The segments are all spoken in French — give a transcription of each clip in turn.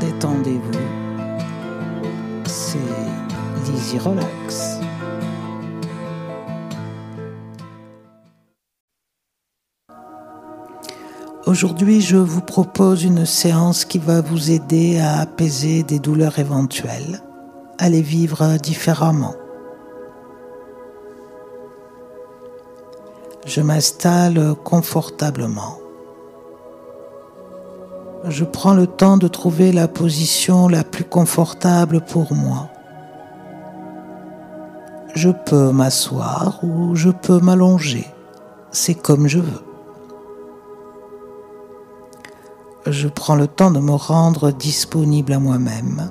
Détendez-vous, c'est Lizzy Relax. Aujourd'hui, je vous propose une séance qui va vous aider à apaiser des douleurs éventuelles, à les vivre différemment. Je m'installe confortablement. Je prends le temps de trouver la position la plus confortable pour moi. Je peux m'asseoir ou je peux m'allonger. C'est comme je veux. Je prends le temps de me rendre disponible à moi-même.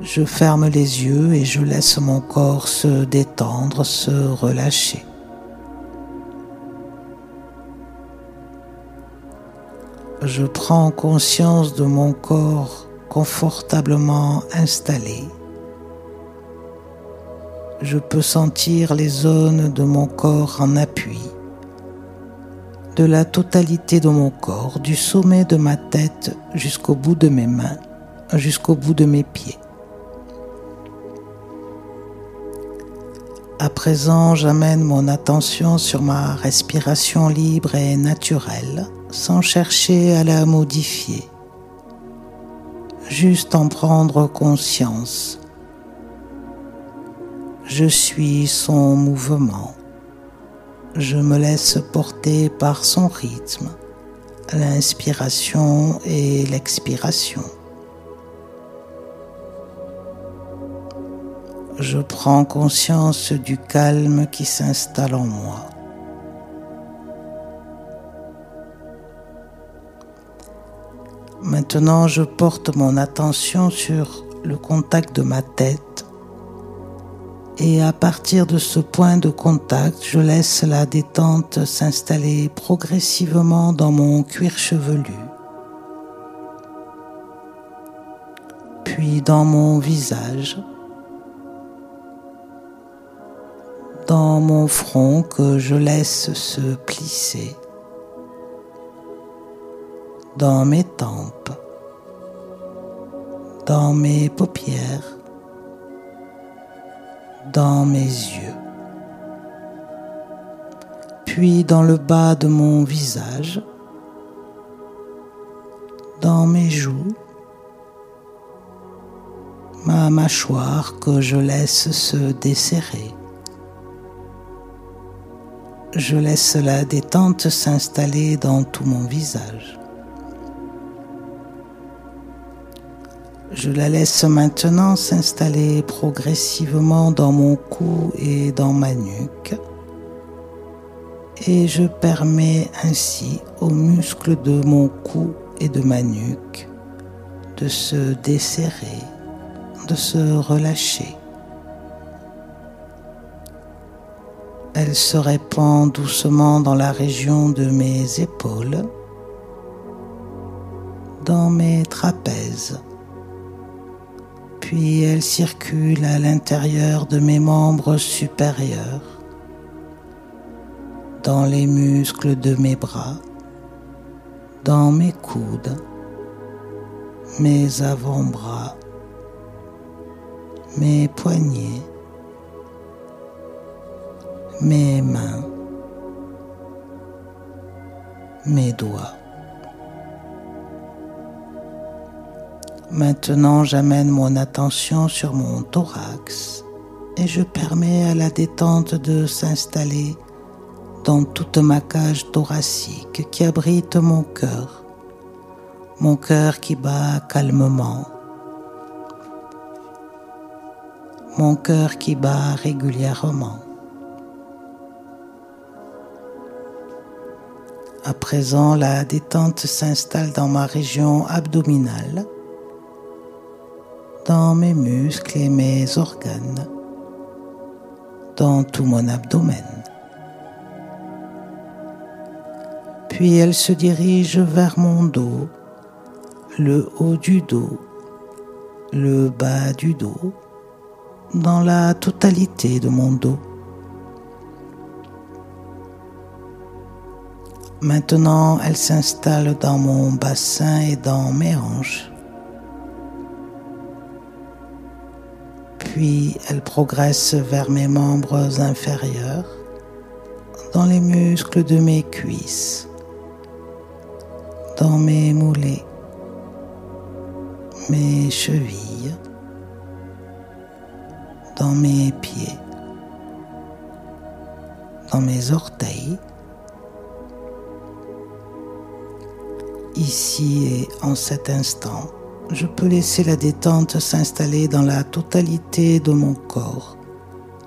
Je ferme les yeux et je laisse mon corps se détendre, se relâcher. Je prends conscience de mon corps confortablement installé. Je peux sentir les zones de mon corps en appui, de la totalité de mon corps, du sommet de ma tête jusqu'au bout de mes mains, jusqu'au bout de mes pieds. À présent, j'amène mon attention sur ma respiration libre et naturelle, sans chercher à la modifier, juste en prendre conscience. Je suis son mouvement. Je me laisse porter par son rythme, l'inspiration et l'expiration. je prends conscience du calme qui s'installe en moi. Maintenant, je porte mon attention sur le contact de ma tête. Et à partir de ce point de contact, je laisse la détente s'installer progressivement dans mon cuir chevelu, puis dans mon visage, dans mon front que je laisse se plisser, dans mes tempes, dans mes paupières, dans mes yeux, puis dans le bas de mon visage, dans mes joues, ma mâchoire que je laisse se desserrer je laisse la détente s'installer dans tout mon visage. Je la laisse maintenant s'installer progressivement dans mon cou et dans ma nuque. Et je permets ainsi aux muscles de mon cou et de ma nuque de se desserrer, de se relâcher. Elle se répand doucement dans la région de mes épaules, dans mes trapèzes, puis elle circule à l'intérieur de mes membres supérieurs, dans les muscles de mes bras, dans mes coudes, mes avant-bras, mes poignets, mes mains, mes doigts. Maintenant, j'amène mon attention sur mon thorax et je permets à la détente de s'installer dans toute ma cage thoracique qui abrite mon cœur, mon cœur qui bat calmement, mon cœur qui bat régulièrement. À présent, la détente s'installe dans ma région abdominale, dans mes muscles et mes organes, dans tout mon abdomen. Puis elle se dirige vers mon dos, le haut du dos, le bas du dos, dans la totalité de mon dos. Maintenant, elle s'installe dans mon bassin et dans mes hanches. Elle progresse vers mes membres inférieurs, dans les muscles de mes cuisses, dans mes mollets, mes chevilles, dans mes pieds, dans mes orteils, ici et en cet instant, je peux laisser la détente s'installer dans la totalité de mon corps,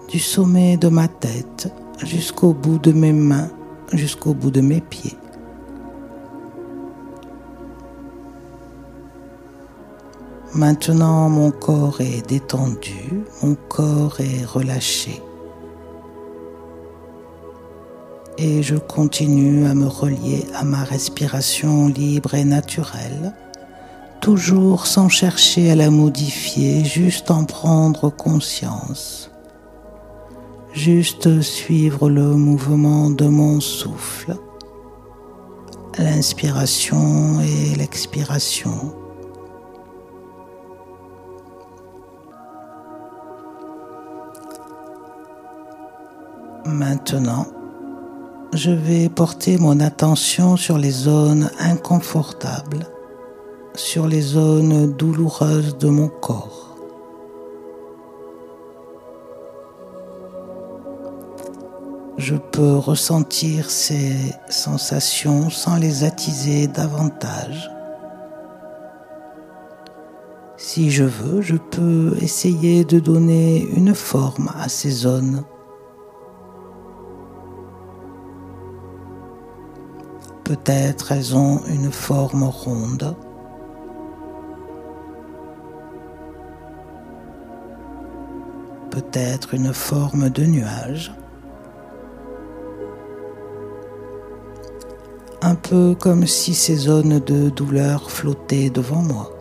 du sommet de ma tête jusqu'au bout de mes mains, jusqu'au bout de mes pieds. Maintenant, mon corps est détendu, mon corps est relâché. Et je continue à me relier à ma respiration libre et naturelle, toujours sans chercher à la modifier, juste en prendre conscience, juste suivre le mouvement de mon souffle, l'inspiration et l'expiration. Maintenant, je vais porter mon attention sur les zones inconfortables, sur les zones douloureuses de mon corps. Je peux ressentir ces sensations sans les attiser davantage. Si je veux, je peux essayer de donner une forme à ces zones Peut-être elles ont une forme ronde. Peut-être une forme de nuage. Un peu comme si ces zones de douleur flottaient devant moi.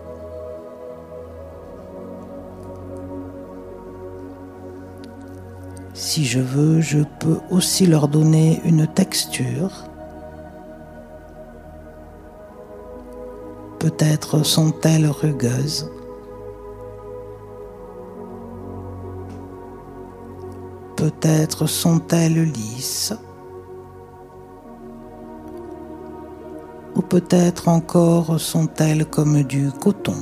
Si je veux, je peux aussi leur donner une texture Peut-être sont-elles rugueuses. Peut-être sont-elles lisses. Ou peut-être encore sont-elles comme du coton.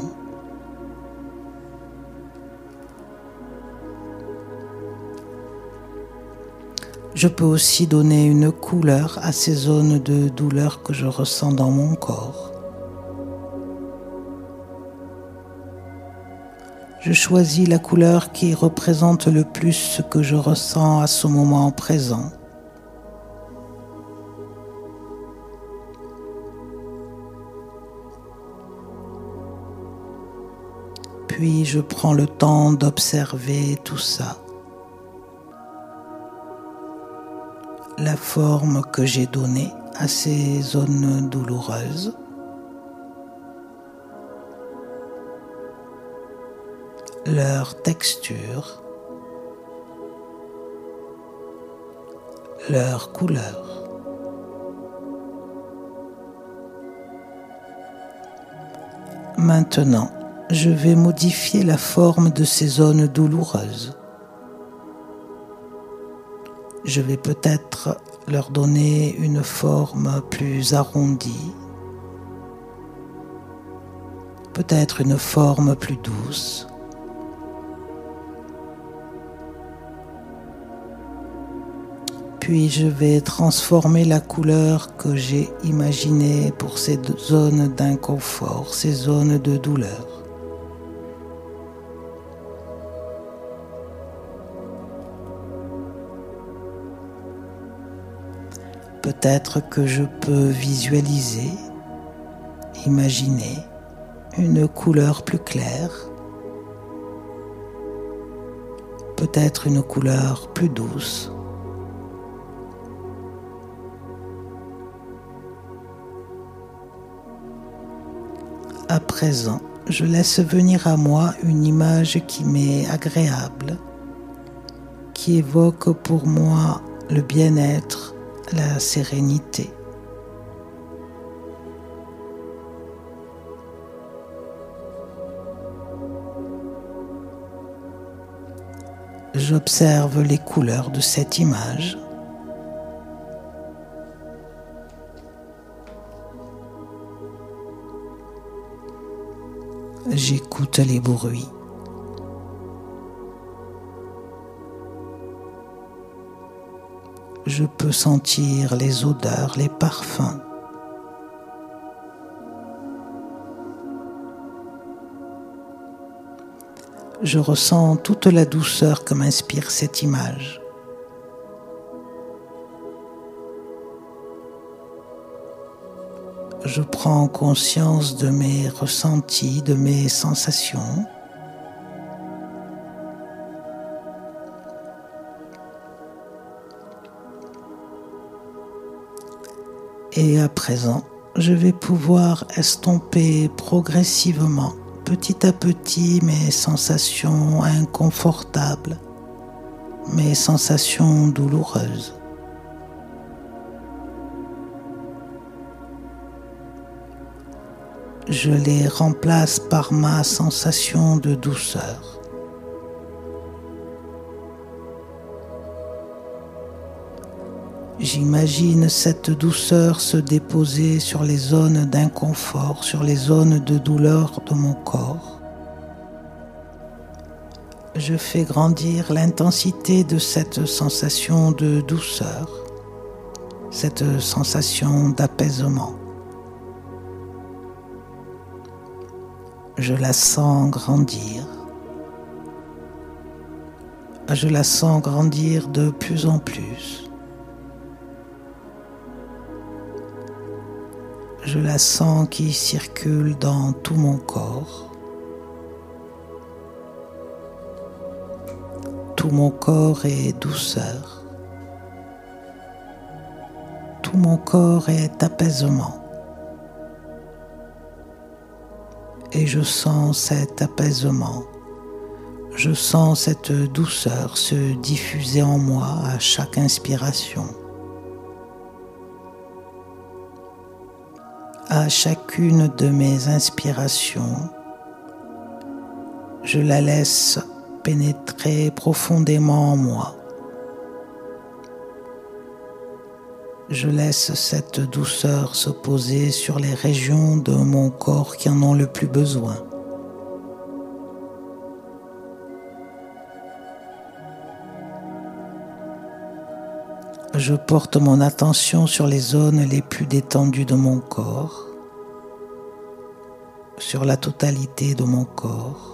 Je peux aussi donner une couleur à ces zones de douleur que je ressens dans mon corps. Je choisis la couleur qui représente le plus ce que je ressens à ce moment présent. Puis je prends le temps d'observer tout ça. La forme que j'ai donnée à ces zones douloureuses. Leur texture, leur couleur. Maintenant, je vais modifier la forme de ces zones douloureuses. Je vais peut-être leur donner une forme plus arrondie, peut-être une forme plus douce, Puis je vais transformer la couleur que j'ai imaginée pour ces zones d'inconfort, ces zones de douleur. Peut-être que je peux visualiser, imaginer une couleur plus claire, peut-être une couleur plus douce. à présent, je laisse venir à moi une image qui m'est agréable, qui évoque pour moi le bien-être, la sérénité. J'observe les couleurs de cette image. J'écoute les bruits. Je peux sentir les odeurs, les parfums. Je ressens toute la douceur que m'inspire cette image. Je prends conscience de mes ressentis, de mes sensations. Et à présent, je vais pouvoir estomper progressivement, petit à petit, mes sensations inconfortables, mes sensations douloureuses. Je les remplace par ma sensation de douceur. J'imagine cette douceur se déposer sur les zones d'inconfort, sur les zones de douleur de mon corps. Je fais grandir l'intensité de cette sensation de douceur, cette sensation d'apaisement. Je la sens grandir. Je la sens grandir de plus en plus. Je la sens qui circule dans tout mon corps. Tout mon corps est douceur. Tout mon corps est apaisement. Et je sens cet apaisement. Je sens cette douceur se diffuser en moi à chaque inspiration. À chacune de mes inspirations, je la laisse pénétrer profondément en moi. Je laisse cette douceur se poser sur les régions de mon corps qui en ont le plus besoin. Je porte mon attention sur les zones les plus détendues de mon corps, sur la totalité de mon corps.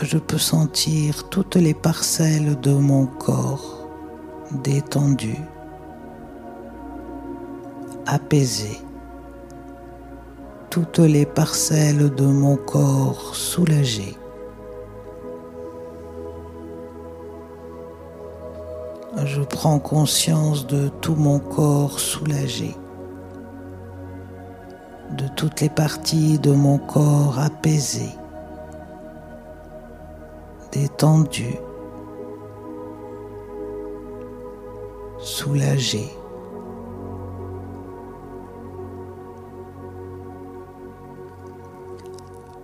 Je peux sentir toutes les parcelles de mon corps détendues, apaisées, toutes les parcelles de mon corps soulagées. Je prends conscience de tout mon corps soulagé, de toutes les parties de mon corps apaisées soulagé.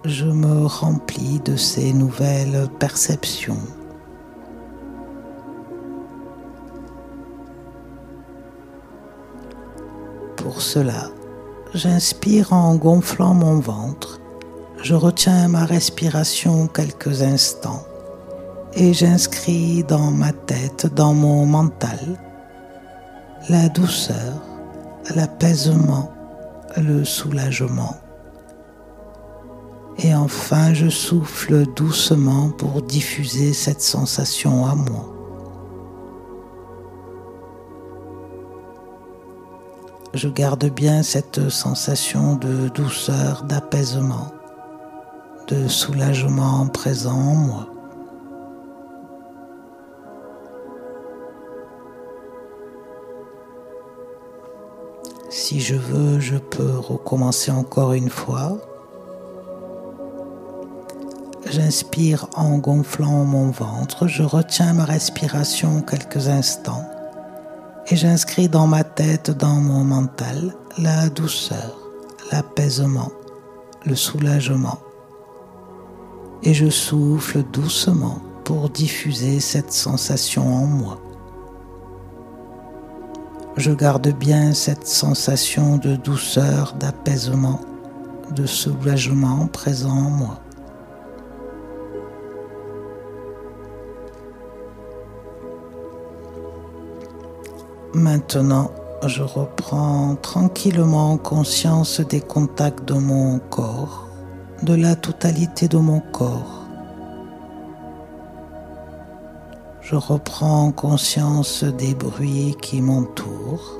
Je me remplis de ces nouvelles perceptions. Pour cela, j'inspire en gonflant mon ventre. Je retiens ma respiration quelques instants et j'inscris dans ma tête, dans mon mental, la douceur, l'apaisement, le soulagement. Et enfin, je souffle doucement pour diffuser cette sensation à moi. Je garde bien cette sensation de douceur, d'apaisement, de soulagement présent en moi. Si je veux, je peux recommencer encore une fois. J'inspire en gonflant mon ventre, je retiens ma respiration quelques instants et j'inscris dans ma tête, dans mon mental, la douceur, l'apaisement, le soulagement. et je souffle doucement pour diffuser cette sensation en moi. Je garde bien cette sensation de douceur, d'apaisement, de soulagement présent en moi. Maintenant, je reprends tranquillement conscience des contacts de mon corps, de la totalité de mon corps. Je reprends conscience des bruits qui m'entourent.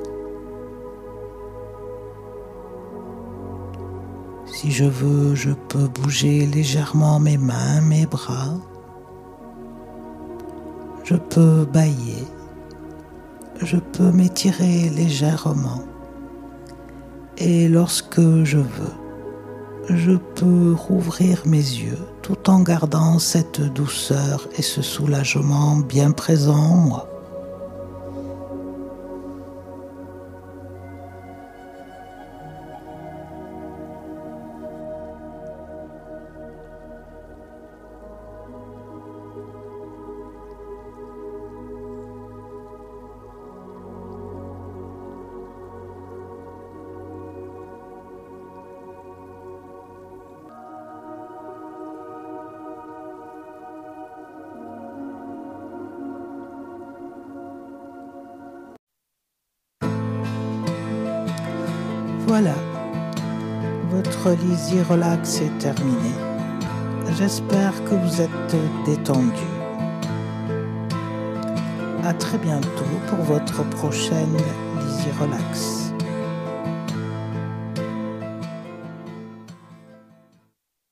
Si je veux, je peux bouger légèrement mes mains, mes bras. Je peux bailler je peux m'étirer légèrement. Et lorsque je veux, je peux rouvrir mes yeux tout en gardant cette douceur et ce soulagement bien présent en moi. Voilà, votre Lizzy Relax est terminé. J'espère que vous êtes détendu. À très bientôt pour votre prochaine Lizzy Relax.